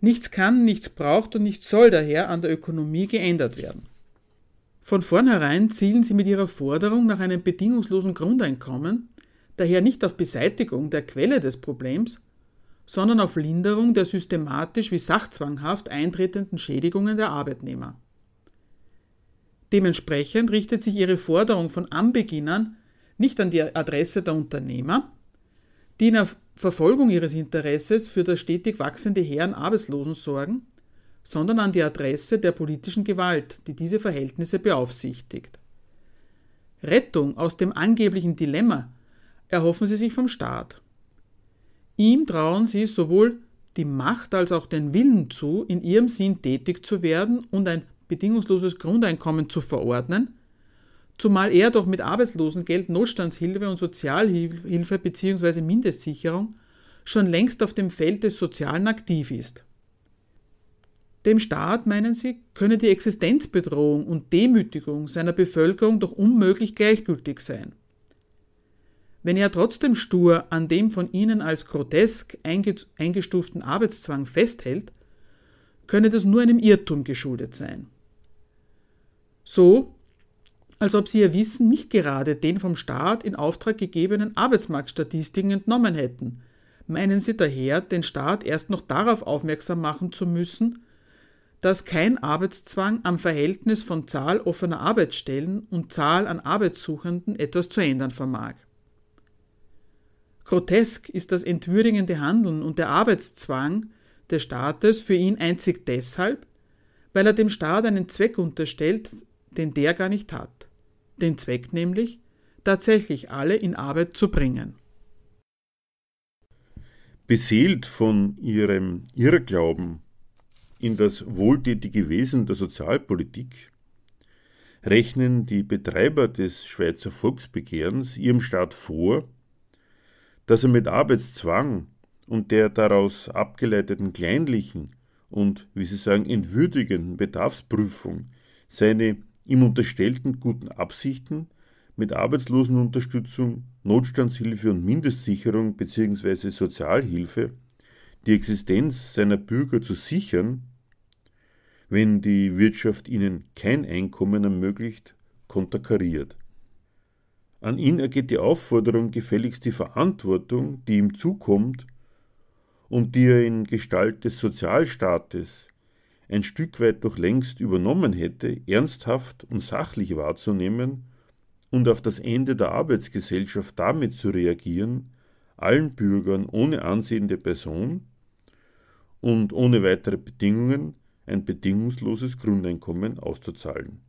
B: Nichts kann, nichts braucht und nichts soll daher an der Ökonomie geändert werden. Von vornherein zielen sie mit ihrer Forderung nach einem bedingungslosen Grundeinkommen daher nicht auf Beseitigung der Quelle des Problems, sondern auf Linderung der systematisch wie sachzwanghaft eintretenden Schädigungen der Arbeitnehmer. Dementsprechend richtet sich ihre Forderung von Anbeginn an nicht an die Adresse der Unternehmer, die in der Verfolgung ihres Interesses für das stetig wachsende Heer an Arbeitslosen sorgen, sondern an die Adresse der politischen Gewalt, die diese Verhältnisse beaufsichtigt. Rettung aus dem angeblichen Dilemma erhoffen sie sich vom Staat. Ihm trauen sie sowohl die Macht als auch den Willen zu, in ihrem Sinn tätig zu werden und ein bedingungsloses Grundeinkommen zu verordnen, zumal er doch mit Arbeitslosengeld, Notstandshilfe und Sozialhilfe bzw. Mindestsicherung schon längst auf dem Feld des Sozialen aktiv ist. Dem Staat, meinen Sie, könne die Existenzbedrohung und Demütigung seiner Bevölkerung doch unmöglich gleichgültig sein. Wenn er trotzdem stur an dem von Ihnen als grotesk eingestuften Arbeitszwang festhält, könne das nur einem Irrtum geschuldet sein. So, als ob Sie Ihr Wissen nicht gerade den vom Staat in Auftrag gegebenen Arbeitsmarktstatistiken entnommen hätten, meinen Sie daher, den Staat erst noch darauf aufmerksam machen zu müssen, dass kein Arbeitszwang am Verhältnis von Zahl offener Arbeitsstellen und Zahl an Arbeitssuchenden etwas zu ändern vermag. Grotesk ist das entwürdigende Handeln und der Arbeitszwang des Staates für ihn einzig deshalb, weil er dem Staat einen Zweck unterstellt, den der gar nicht hat. Den Zweck nämlich, tatsächlich alle in Arbeit zu bringen.
C: Beseelt von ihrem Irrglauben in das wohltätige Wesen der Sozialpolitik rechnen die Betreiber des Schweizer Volksbegehrens ihrem Staat vor, dass er mit Arbeitszwang und der daraus abgeleiteten kleinlichen und, wie sie sagen, entwürdigenden Bedarfsprüfung seine ihm unterstellten guten Absichten mit Arbeitslosenunterstützung, Notstandshilfe und Mindestsicherung bzw. Sozialhilfe die Existenz seiner Bürger zu sichern, wenn die Wirtschaft ihnen kein Einkommen ermöglicht, konterkariert. An ihn ergeht die Aufforderung, gefälligst die Verantwortung, die ihm zukommt und die er in Gestalt des Sozialstaates ein Stück weit doch längst übernommen hätte, ernsthaft und sachlich wahrzunehmen und auf das Ende der Arbeitsgesellschaft damit zu reagieren, allen Bürgern ohne Ansehen der Person und ohne weitere Bedingungen ein bedingungsloses Grundeinkommen auszuzahlen.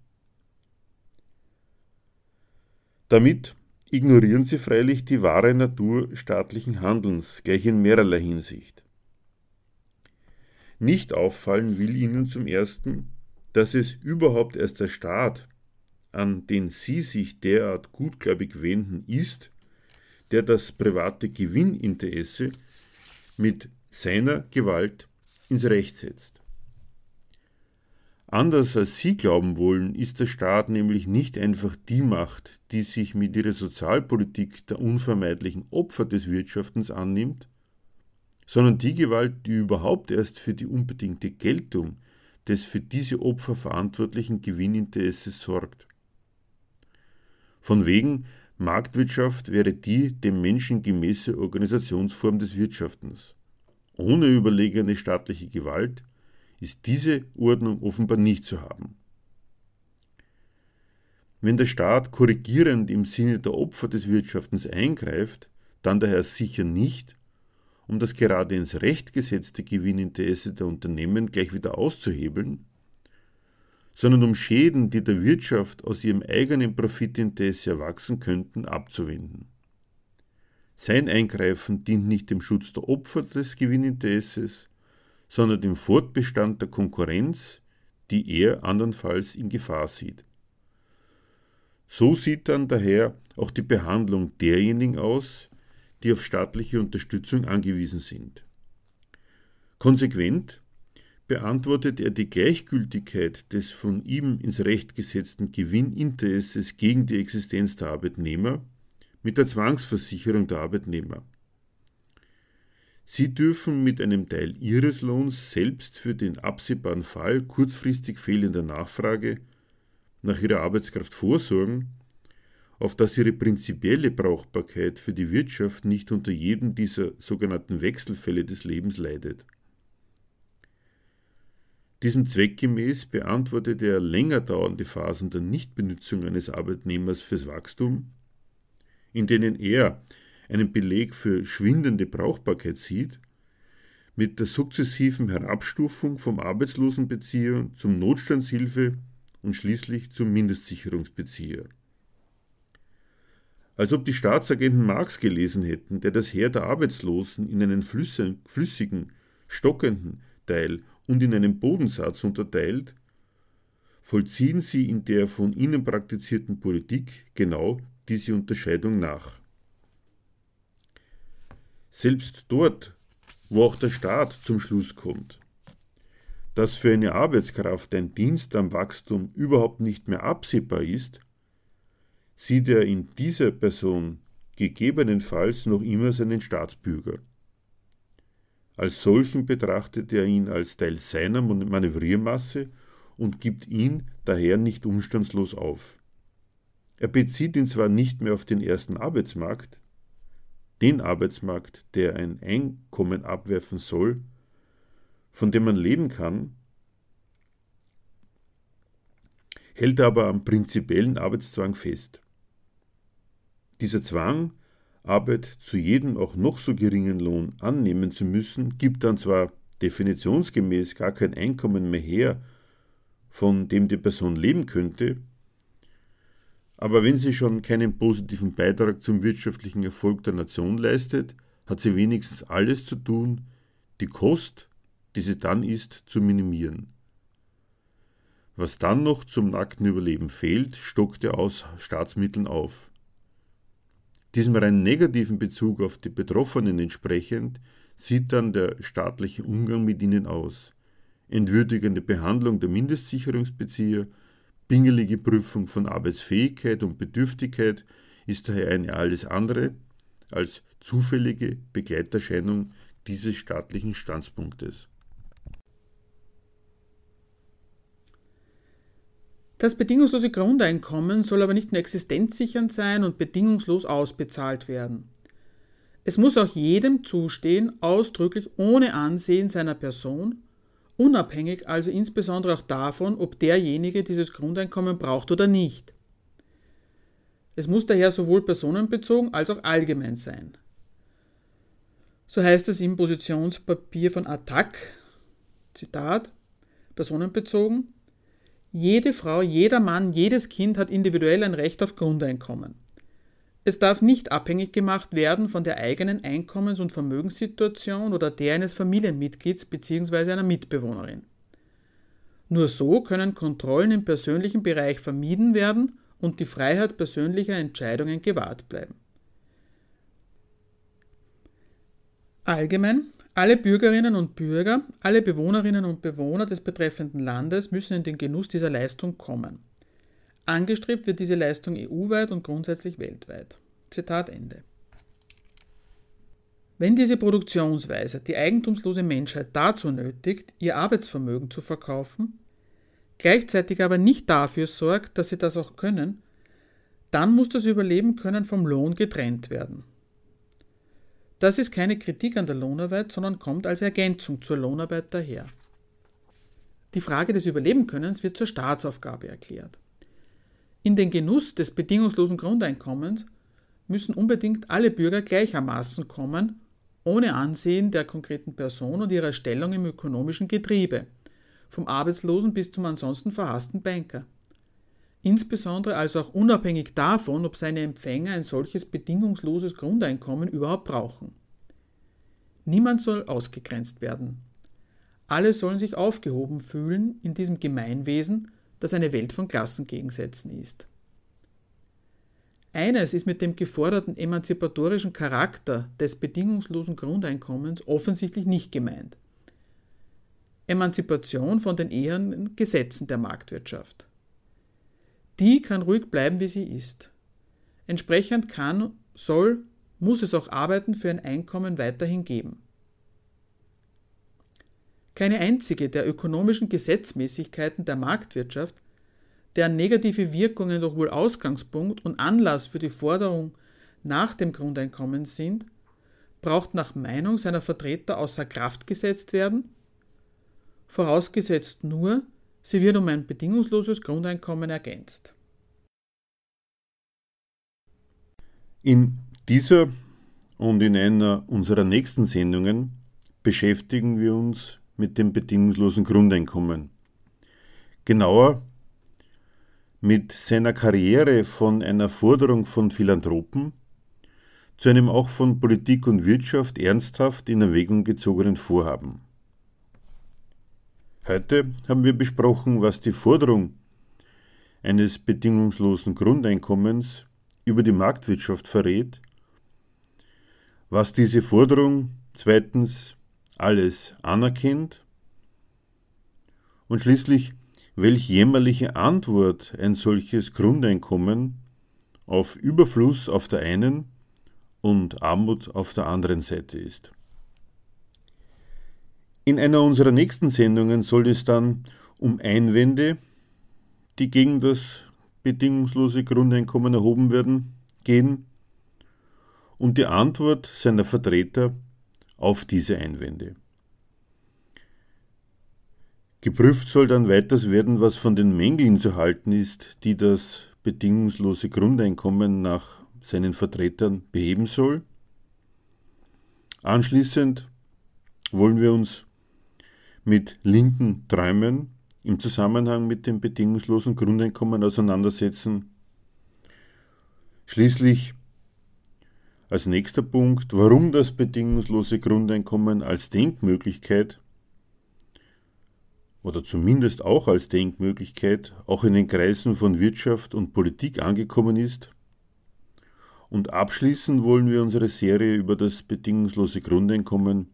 C: Damit ignorieren sie freilich die wahre Natur staatlichen Handelns, gleich in mehrerlei Hinsicht. Nicht auffallen will ihnen zum ersten, dass es überhaupt erst der Staat, an den sie sich derart gutgläubig wenden, ist, der das private Gewinninteresse mit seiner Gewalt ins Recht setzt. Anders als Sie glauben wollen, ist der Staat nämlich nicht einfach die Macht, die sich mit ihrer Sozialpolitik der unvermeidlichen Opfer des Wirtschaftens annimmt, sondern die Gewalt, die überhaupt erst für die unbedingte Geltung des für diese Opfer verantwortlichen Gewinninteresses sorgt. Von wegen Marktwirtschaft wäre die dem Menschen gemäße Organisationsform des Wirtschaftens. Ohne überlegene staatliche Gewalt ist diese Ordnung offenbar nicht zu haben. Wenn der Staat korrigierend im Sinne der Opfer des Wirtschaftens eingreift, dann daher sicher nicht, um das gerade ins Recht gesetzte Gewinninteresse der Unternehmen gleich wieder auszuhebeln, sondern um Schäden, die der Wirtschaft aus ihrem eigenen Profitinteresse erwachsen könnten, abzuwenden. Sein Eingreifen dient nicht dem Schutz der Opfer des Gewinninteresses, sondern dem Fortbestand der Konkurrenz, die er andernfalls in Gefahr sieht. So sieht dann daher auch die Behandlung derjenigen aus, die auf staatliche Unterstützung angewiesen sind. Konsequent beantwortet er die Gleichgültigkeit des von ihm ins Recht gesetzten Gewinninteresses gegen die Existenz der Arbeitnehmer mit der Zwangsversicherung der Arbeitnehmer. Sie dürfen mit einem Teil Ihres Lohns selbst für den absehbaren Fall kurzfristig fehlender Nachfrage nach Ihrer Arbeitskraft vorsorgen, auf dass Ihre prinzipielle Brauchbarkeit für die Wirtschaft nicht unter jedem dieser sogenannten Wechselfälle des Lebens leidet. Diesem Zweck gemäß beantwortet er länger dauernde Phasen der Nichtbenutzung eines Arbeitnehmers fürs Wachstum, in denen er einen Beleg für schwindende Brauchbarkeit sieht, mit der sukzessiven Herabstufung vom Arbeitslosenbezieher zum Notstandshilfe und schließlich zum Mindestsicherungsbezieher. Als ob die Staatsagenten Marx gelesen hätten, der das Heer der Arbeitslosen in einen flüssigen, stockenden Teil und in einen Bodensatz unterteilt, vollziehen sie in der von ihnen praktizierten Politik genau diese Unterscheidung nach. Selbst dort, wo auch der Staat zum Schluss kommt, dass für eine Arbeitskraft ein Dienst am Wachstum überhaupt nicht mehr absehbar ist, sieht er in dieser Person gegebenenfalls noch immer seinen Staatsbürger. Als solchen betrachtet er ihn als Teil seiner Manövriermasse und gibt ihn daher nicht umstandslos auf. Er bezieht ihn zwar nicht mehr auf den ersten Arbeitsmarkt, den Arbeitsmarkt, der ein Einkommen abwerfen soll, von dem man leben kann, hält aber am prinzipiellen Arbeitszwang fest. Dieser Zwang, Arbeit zu jedem auch noch so geringen Lohn annehmen zu müssen, gibt dann zwar definitionsgemäß gar kein Einkommen mehr her, von dem die Person leben könnte, aber wenn sie schon keinen positiven Beitrag zum wirtschaftlichen Erfolg der Nation leistet, hat sie wenigstens alles zu tun, die Kost, die sie dann ist, zu minimieren. Was dann noch zum nackten Überleben fehlt, stockt er aus Staatsmitteln auf. Diesem rein negativen Bezug auf die Betroffenen entsprechend sieht dann der staatliche Umgang mit ihnen aus. Entwürdigende Behandlung der Mindestsicherungsbezieher, Pingelige Prüfung von Arbeitsfähigkeit und Bedürftigkeit ist daher eine alles andere als zufällige Begleiterscheinung dieses staatlichen Standpunktes.
B: Das bedingungslose Grundeinkommen soll aber nicht nur existenzsichernd sein und bedingungslos ausbezahlt werden. Es muss auch jedem zustehen, ausdrücklich ohne Ansehen seiner Person unabhängig also insbesondere auch davon, ob derjenige dieses Grundeinkommen braucht oder nicht. Es muss daher sowohl personenbezogen als auch allgemein sein. So heißt es im Positionspapier von Attac, Zitat, personenbezogen, jede Frau, jeder Mann, jedes Kind hat individuell ein Recht auf Grundeinkommen. Es darf nicht abhängig gemacht werden von der eigenen Einkommens- und Vermögenssituation oder der eines Familienmitglieds bzw. einer Mitbewohnerin. Nur so können Kontrollen im persönlichen Bereich vermieden werden und die Freiheit persönlicher Entscheidungen gewahrt bleiben. Allgemein, alle Bürgerinnen und Bürger, alle Bewohnerinnen und Bewohner des betreffenden Landes müssen in den Genuss dieser Leistung kommen. Angestrebt wird diese Leistung EU-weit und grundsätzlich weltweit. Zitat Ende. Wenn diese Produktionsweise die eigentumslose Menschheit dazu nötigt, ihr Arbeitsvermögen zu verkaufen, gleichzeitig aber nicht dafür sorgt, dass sie das auch können, dann muss das Überleben können vom Lohn getrennt werden. Das ist keine Kritik an der Lohnarbeit, sondern kommt als Ergänzung zur Lohnarbeit daher. Die Frage des Überlebenkönnens wird zur Staatsaufgabe erklärt. In den Genuss des bedingungslosen Grundeinkommens müssen unbedingt alle Bürger gleichermaßen kommen, ohne Ansehen der konkreten Person und ihrer Stellung im ökonomischen Getriebe, vom Arbeitslosen bis zum ansonsten verhassten Banker. Insbesondere also auch unabhängig davon, ob seine Empfänger ein solches bedingungsloses Grundeinkommen überhaupt brauchen. Niemand soll ausgegrenzt werden. Alle sollen sich aufgehoben fühlen in diesem Gemeinwesen, das eine Welt von Klassengegensätzen ist. Eines ist mit dem geforderten emanzipatorischen Charakter des bedingungslosen Grundeinkommens offensichtlich nicht gemeint. Emanzipation von den ehernen Gesetzen der Marktwirtschaft. Die kann ruhig bleiben, wie sie ist. Entsprechend kann, soll, muss es auch Arbeiten für ein Einkommen weiterhin geben. Keine einzige der ökonomischen Gesetzmäßigkeiten der Marktwirtschaft, deren negative Wirkungen doch wohl Ausgangspunkt und Anlass für die Forderung nach dem Grundeinkommen sind, braucht nach Meinung seiner Vertreter außer Kraft gesetzt werden, vorausgesetzt nur, sie wird um ein bedingungsloses Grundeinkommen ergänzt.
C: In dieser und in einer unserer nächsten Sendungen beschäftigen wir uns mit dem bedingungslosen Grundeinkommen. Genauer mit seiner Karriere von einer Forderung von Philanthropen zu einem auch von Politik und Wirtschaft ernsthaft in Erwägung gezogenen Vorhaben. Heute haben wir besprochen, was die Forderung eines bedingungslosen Grundeinkommens über die Marktwirtschaft verrät, was diese Forderung zweitens alles anerkennt und schließlich welch jämmerliche Antwort ein solches Grundeinkommen auf Überfluss auf der einen und Armut auf der anderen Seite ist. In einer unserer nächsten Sendungen soll es dann um Einwände, die gegen das bedingungslose Grundeinkommen erhoben werden, gehen und die Antwort seiner Vertreter auf diese Einwände. Geprüft soll dann weiters werden, was von den Mängeln zu halten ist, die das bedingungslose Grundeinkommen nach seinen Vertretern beheben soll. Anschließend wollen wir uns mit linken Träumen im Zusammenhang mit dem bedingungslosen Grundeinkommen auseinandersetzen. Schließlich als nächster Punkt, warum das bedingungslose Grundeinkommen als Denkmöglichkeit oder zumindest auch als Denkmöglichkeit auch in den Kreisen von Wirtschaft und Politik angekommen ist. Und abschließen wollen wir unsere Serie über das bedingungslose Grundeinkommen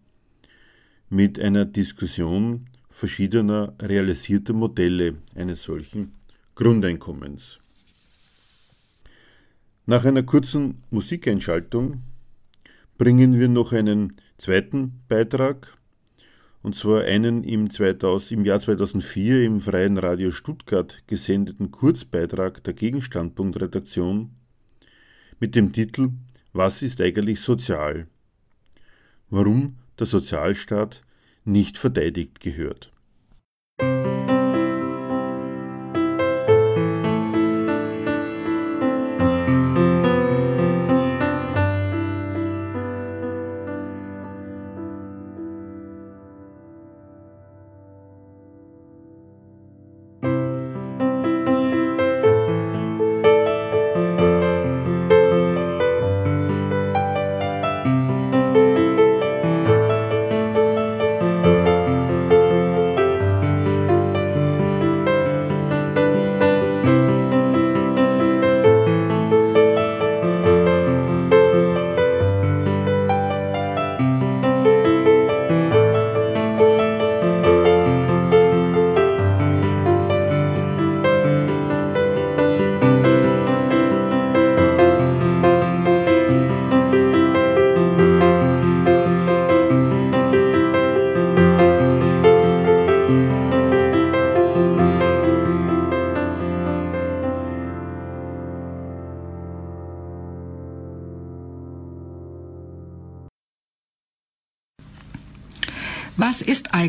C: mit einer Diskussion verschiedener realisierter Modelle eines solchen Grundeinkommens. Nach einer kurzen Musikeinschaltung bringen wir noch einen zweiten Beitrag und zwar einen im, 2000, im Jahr 2004 im Freien Radio Stuttgart gesendeten Kurzbeitrag der Gegenstandpunktredaktion mit dem Titel Was ist eigentlich sozial? Warum der Sozialstaat nicht verteidigt gehört.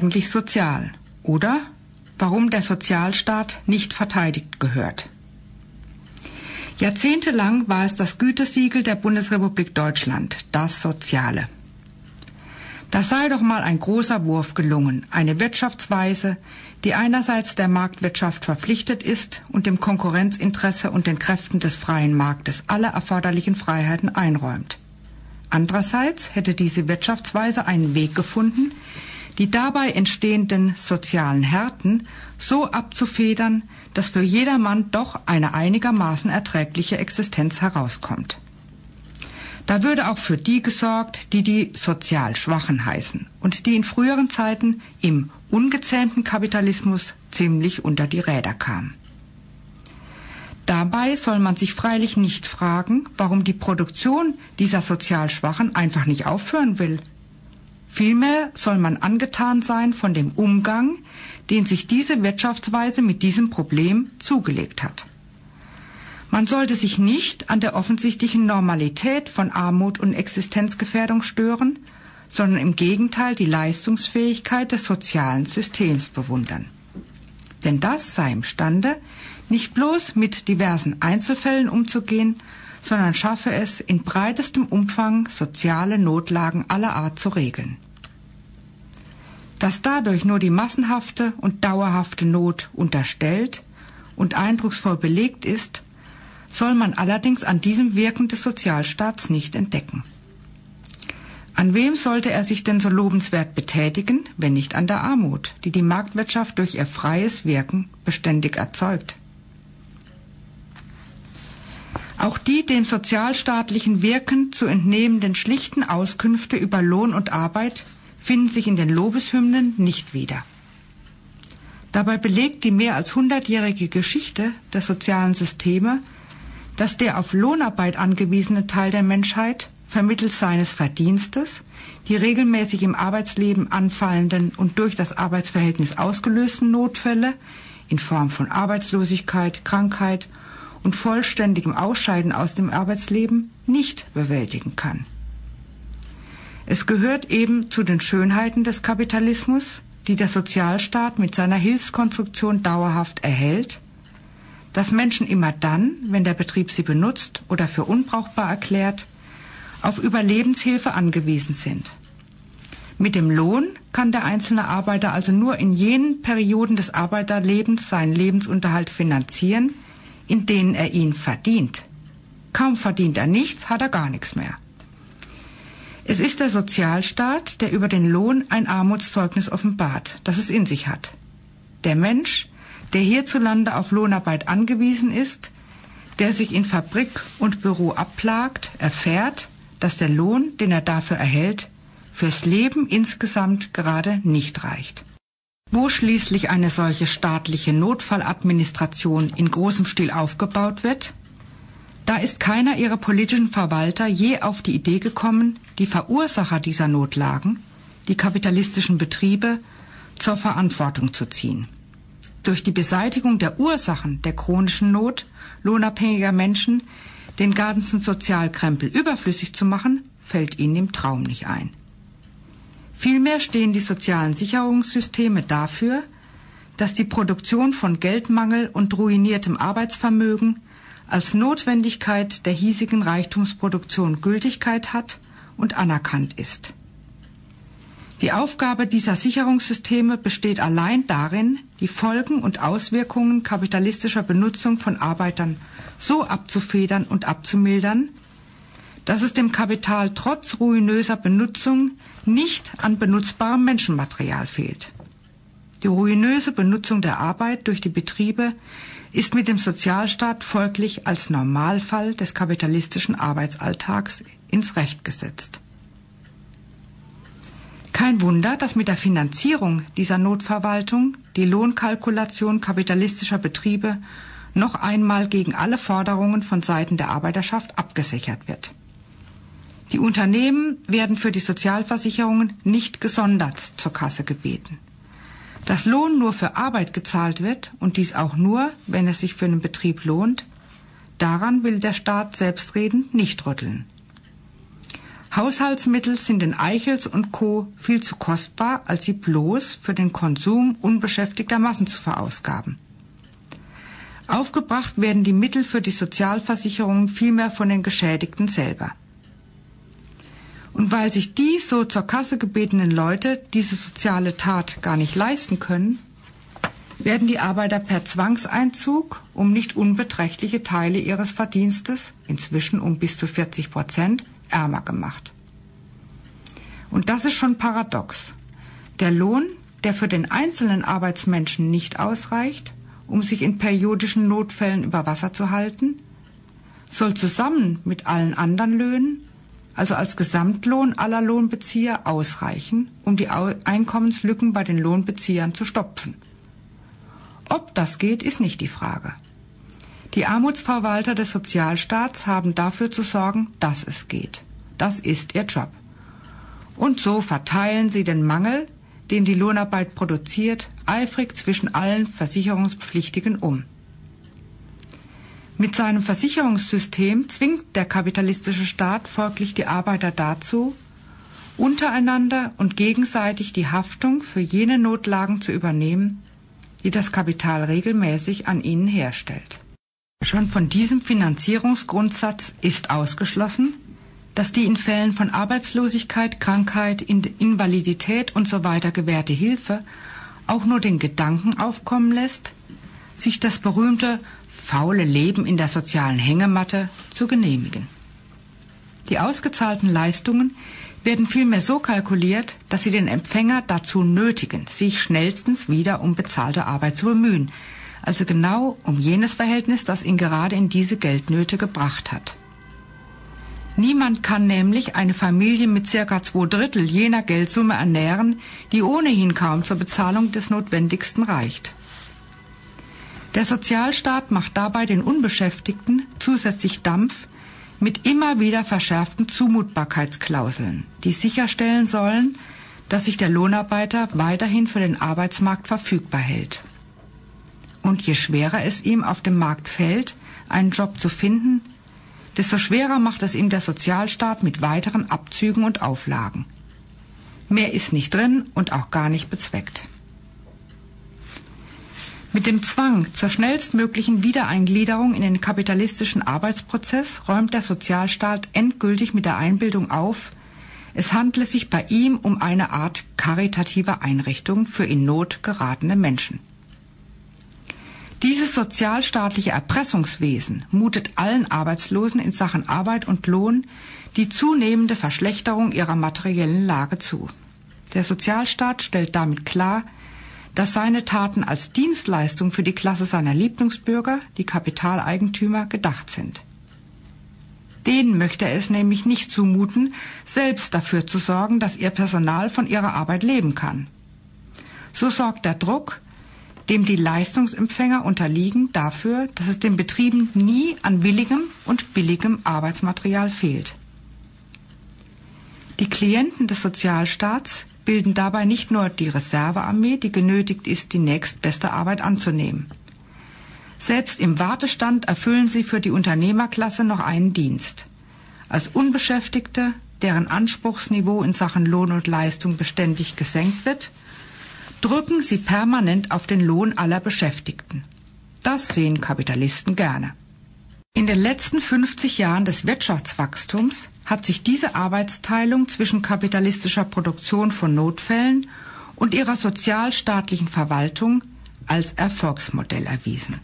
B: Eigentlich sozial? Oder warum der Sozialstaat nicht verteidigt gehört? Jahrzehntelang war es das Gütesiegel der Bundesrepublik Deutschland, das Soziale. Da sei doch mal ein großer Wurf gelungen, eine Wirtschaftsweise, die einerseits der Marktwirtschaft verpflichtet ist und dem Konkurrenzinteresse und den Kräften des freien Marktes alle erforderlichen Freiheiten einräumt. Andererseits hätte diese Wirtschaftsweise einen Weg gefunden, die dabei entstehenden sozialen Härten so abzufedern, dass für jedermann doch eine einigermaßen erträgliche Existenz herauskommt. Da würde auch für die gesorgt, die die sozial Schwachen heißen und die in früheren Zeiten im ungezähmten Kapitalismus ziemlich unter die Räder kamen. Dabei soll man sich freilich nicht fragen, warum die Produktion dieser sozial Schwachen einfach nicht aufhören will, Vielmehr soll man angetan sein von dem Umgang, den sich diese Wirtschaftsweise mit diesem Problem zugelegt hat. Man sollte sich nicht an der offensichtlichen Normalität von Armut und Existenzgefährdung stören, sondern im Gegenteil die Leistungsfähigkeit des sozialen Systems bewundern. Denn das sei imstande, nicht bloß mit diversen Einzelfällen umzugehen, sondern schaffe es in breitestem Umfang, soziale Notlagen aller Art zu regeln. Dass dadurch nur die massenhafte und dauerhafte Not unterstellt und eindrucksvoll belegt ist, soll man allerdings an diesem Wirken des Sozialstaats nicht entdecken. An wem sollte er sich denn so lobenswert betätigen, wenn nicht an der Armut, die die Marktwirtschaft durch ihr freies Wirken beständig erzeugt? Auch die dem sozialstaatlichen Wirken zu entnehmenden schlichten Auskünfte über Lohn und Arbeit finden sich in den Lobeshymnen nicht wieder. Dabei belegt die mehr als hundertjährige Geschichte der sozialen Systeme, dass der auf Lohnarbeit angewiesene Teil der Menschheit vermittels seines Verdienstes die regelmäßig im Arbeitsleben anfallenden und durch das Arbeitsverhältnis ausgelösten Notfälle in Form von Arbeitslosigkeit, Krankheit und vollständigem Ausscheiden aus dem Arbeitsleben nicht bewältigen kann. Es gehört eben zu den Schönheiten des Kapitalismus, die der Sozialstaat mit seiner Hilfskonstruktion dauerhaft erhält, dass Menschen immer dann, wenn der Betrieb sie benutzt oder für unbrauchbar erklärt, auf Überlebenshilfe angewiesen sind. Mit dem Lohn kann der einzelne Arbeiter also nur in jenen Perioden des Arbeiterlebens seinen Lebensunterhalt finanzieren, in denen er ihn verdient. Kaum verdient er nichts, hat er gar nichts mehr. Es ist der Sozialstaat, der über den Lohn ein Armutszeugnis offenbart, das es in sich hat. Der Mensch, der hierzulande auf Lohnarbeit angewiesen ist, der sich in Fabrik und Büro abplagt, erfährt, dass der Lohn, den er dafür erhält, fürs Leben insgesamt gerade nicht reicht. Wo schließlich eine solche staatliche Notfalladministration in großem Stil aufgebaut wird, da ist keiner ihrer politischen Verwalter je auf die Idee gekommen, die Verursacher dieser Notlagen, die kapitalistischen Betriebe, zur Verantwortung zu ziehen. Durch die Beseitigung der Ursachen der chronischen Not lohnabhängiger Menschen den ganzen Sozialkrempel überflüssig zu machen, fällt ihnen im Traum nicht ein. Vielmehr stehen die sozialen Sicherungssysteme dafür, dass die Produktion von Geldmangel und ruiniertem Arbeitsvermögen als Notwendigkeit der hiesigen Reichtumsproduktion Gültigkeit hat und anerkannt ist. Die Aufgabe dieser Sicherungssysteme besteht allein darin, die Folgen und Auswirkungen kapitalistischer Benutzung von Arbeitern so abzufedern und abzumildern, dass es dem Kapital trotz ruinöser Benutzung nicht an benutzbarem Menschenmaterial fehlt. Die ruinöse Benutzung der Arbeit durch die Betriebe ist mit dem Sozialstaat folglich als Normalfall des kapitalistischen Arbeitsalltags ins Recht gesetzt. Kein Wunder, dass mit der Finanzierung dieser Notverwaltung die Lohnkalkulation kapitalistischer Betriebe noch einmal gegen alle Forderungen von Seiten der Arbeiterschaft abgesichert wird. Die Unternehmen werden für die Sozialversicherungen nicht gesondert zur Kasse gebeten. Dass Lohn nur für Arbeit gezahlt wird und dies auch nur, wenn es sich für einen Betrieb lohnt, daran will der Staat selbstredend nicht rütteln. Haushaltsmittel sind den Eichels und Co. viel zu kostbar, als sie bloß für den Konsum unbeschäftigter Massen zu verausgaben. Aufgebracht werden die Mittel für die Sozialversicherungen vielmehr von den Geschädigten selber. Und weil sich die so zur Kasse gebetenen Leute diese soziale Tat gar nicht leisten können, werden die Arbeiter per Zwangseinzug um nicht unbeträchtliche Teile ihres Verdienstes, inzwischen um bis zu 40 Prozent, ärmer gemacht. Und das ist schon paradox. Der Lohn, der für den einzelnen Arbeitsmenschen nicht ausreicht, um sich in periodischen Notfällen über Wasser zu halten, soll zusammen mit allen anderen Löhnen, also als Gesamtlohn aller Lohnbezieher, ausreichen, um die Einkommenslücken bei den Lohnbeziehern zu stopfen. Ob das geht, ist nicht die Frage. Die Armutsverwalter des Sozialstaats haben dafür zu sorgen, dass es geht. Das ist ihr Job. Und so verteilen sie den Mangel, den die Lohnarbeit produziert, eifrig zwischen allen Versicherungspflichtigen um. Mit seinem Versicherungssystem zwingt der kapitalistische Staat folglich die Arbeiter dazu, untereinander und gegenseitig die Haftung für jene Notlagen zu übernehmen, die das Kapital regelmäßig an ihnen herstellt. Schon von diesem Finanzierungsgrundsatz ist ausgeschlossen, dass die in Fällen von Arbeitslosigkeit, Krankheit, Invalidität usw. So gewährte Hilfe auch nur den Gedanken aufkommen lässt, sich das berühmte faule Leben in der sozialen Hängematte zu genehmigen. Die ausgezahlten Leistungen werden vielmehr so kalkuliert, dass sie den Empfänger dazu nötigen, sich schnellstens wieder um bezahlte Arbeit zu bemühen, also genau um jenes Verhältnis, das ihn gerade in diese Geldnöte gebracht hat. Niemand kann nämlich eine Familie mit circa zwei Drittel jener Geldsumme ernähren, die ohnehin kaum zur Bezahlung des Notwendigsten reicht. Der Sozialstaat macht dabei den Unbeschäftigten zusätzlich Dampf mit immer wieder verschärften Zumutbarkeitsklauseln, die sicherstellen sollen, dass sich der Lohnarbeiter weiterhin für den Arbeitsmarkt verfügbar hält. Und je schwerer es ihm auf dem Markt fällt, einen Job zu finden, desto schwerer macht es ihm der Sozialstaat mit weiteren Abzügen und Auflagen. Mehr ist nicht drin und auch gar nicht bezweckt. Mit dem Zwang zur schnellstmöglichen Wiedereingliederung in den kapitalistischen Arbeitsprozess räumt der Sozialstaat endgültig mit der Einbildung auf, es handle sich bei ihm um eine Art karitative Einrichtung für in Not geratene Menschen. Dieses sozialstaatliche Erpressungswesen mutet allen Arbeitslosen in Sachen Arbeit und Lohn die zunehmende Verschlechterung ihrer materiellen Lage zu. Der Sozialstaat stellt damit klar, dass seine Taten als Dienstleistung für die Klasse seiner Lieblingsbürger, die Kapitaleigentümer, gedacht sind. Denen möchte er es nämlich nicht zumuten, selbst dafür zu sorgen, dass ihr Personal von ihrer Arbeit leben kann. So sorgt der Druck, dem die Leistungsempfänger unterliegen, dafür, dass es den Betrieben nie an willigem und billigem Arbeitsmaterial fehlt. Die Klienten des Sozialstaats bilden dabei nicht nur die Reservearmee, die genötigt ist, die nächstbeste Arbeit anzunehmen. Selbst im Wartestand erfüllen sie für die Unternehmerklasse noch einen Dienst. Als Unbeschäftigte, deren Anspruchsniveau in Sachen Lohn und Leistung beständig gesenkt wird, drücken sie permanent auf den Lohn aller Beschäftigten. Das sehen Kapitalisten gerne. In den letzten 50 Jahren des Wirtschaftswachstums hat sich diese Arbeitsteilung zwischen kapitalistischer Produktion von Notfällen und ihrer sozialstaatlichen Verwaltung als Erfolgsmodell erwiesen.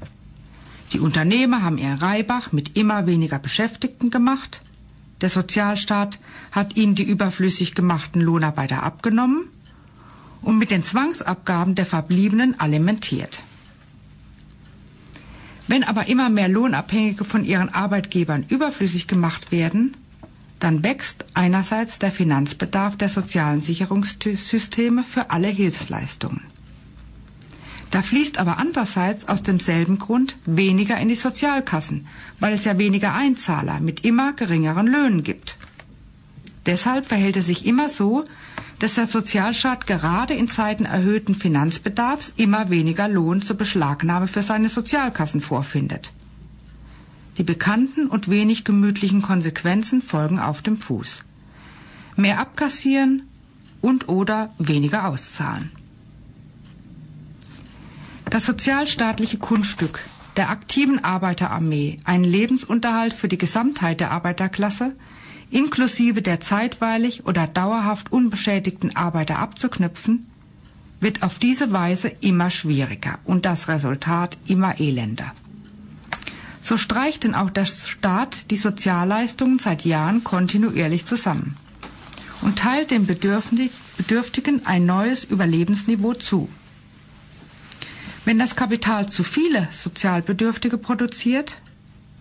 B: Die Unternehmer haben ihren Reibach mit immer weniger Beschäftigten gemacht, der Sozialstaat hat ihnen die überflüssig gemachten Lohnarbeiter abgenommen und mit den Zwangsabgaben der Verbliebenen alimentiert. Wenn aber immer mehr Lohnabhängige von ihren Arbeitgebern überflüssig gemacht werden, dann wächst einerseits der Finanzbedarf der sozialen Sicherungssysteme für alle Hilfsleistungen. Da fließt aber andererseits aus demselben Grund weniger in die Sozialkassen, weil es ja weniger Einzahler mit immer geringeren Löhnen gibt. Deshalb verhält es sich immer so, dass der Sozialstaat gerade in Zeiten erhöhten Finanzbedarfs immer weniger Lohn zur Beschlagnahme für seine Sozialkassen vorfindet. Die bekannten und wenig gemütlichen Konsequenzen folgen auf dem Fuß. Mehr abkassieren und oder weniger auszahlen. Das sozialstaatliche Kunststück der aktiven Arbeiterarmee, einen Lebensunterhalt für die Gesamtheit der Arbeiterklasse, inklusive der zeitweilig oder dauerhaft unbeschädigten Arbeiter abzuknüpfen, wird auf diese Weise immer schwieriger und das Resultat immer elender. So streicht denn auch der Staat die Sozialleistungen seit Jahren kontinuierlich zusammen und teilt den Bedürftigen ein neues Überlebensniveau zu. Wenn das Kapital zu viele Sozialbedürftige produziert,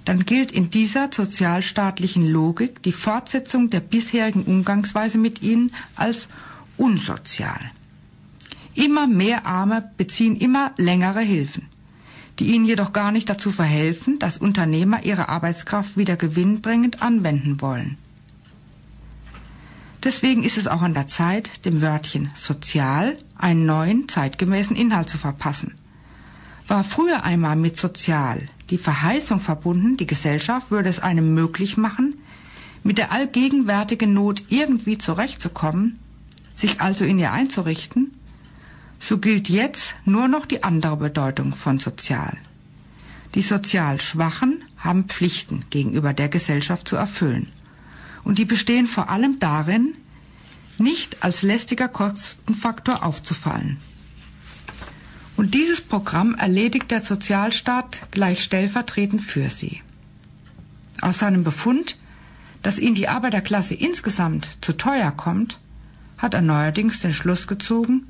B: dann gilt in dieser sozialstaatlichen Logik die Fortsetzung der bisherigen Umgangsweise mit ihnen als unsozial. Immer mehr Arme beziehen immer längere Hilfen, die ihnen jedoch gar nicht dazu verhelfen, dass Unternehmer ihre Arbeitskraft wieder gewinnbringend anwenden wollen. Deswegen ist es auch an der Zeit, dem Wörtchen sozial einen neuen, zeitgemäßen Inhalt zu verpassen. War früher einmal mit sozial die Verheißung verbunden, die Gesellschaft würde es einem möglich machen, mit der allgegenwärtigen Not irgendwie zurechtzukommen, sich also in ihr einzurichten, so gilt jetzt nur noch die andere Bedeutung von sozial. Die sozial Schwachen haben Pflichten gegenüber der Gesellschaft zu erfüllen. Und die bestehen vor allem darin, nicht als lästiger Kostenfaktor aufzufallen. Und dieses Programm erledigt der Sozialstaat gleich stellvertretend für sie. Aus seinem Befund, dass ihnen die Arbeiterklasse insgesamt zu teuer kommt, hat er neuerdings den Schluss gezogen,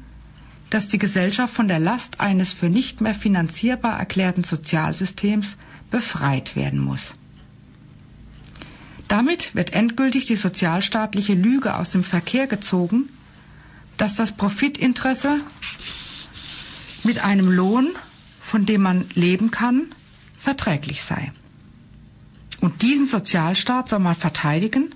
B: dass die Gesellschaft von der Last eines für nicht mehr finanzierbar erklärten Sozialsystems befreit werden muss. Damit wird endgültig die sozialstaatliche Lüge aus dem Verkehr gezogen, dass das Profitinteresse mit einem Lohn, von dem man leben kann, verträglich sei. Und diesen Sozialstaat soll man verteidigen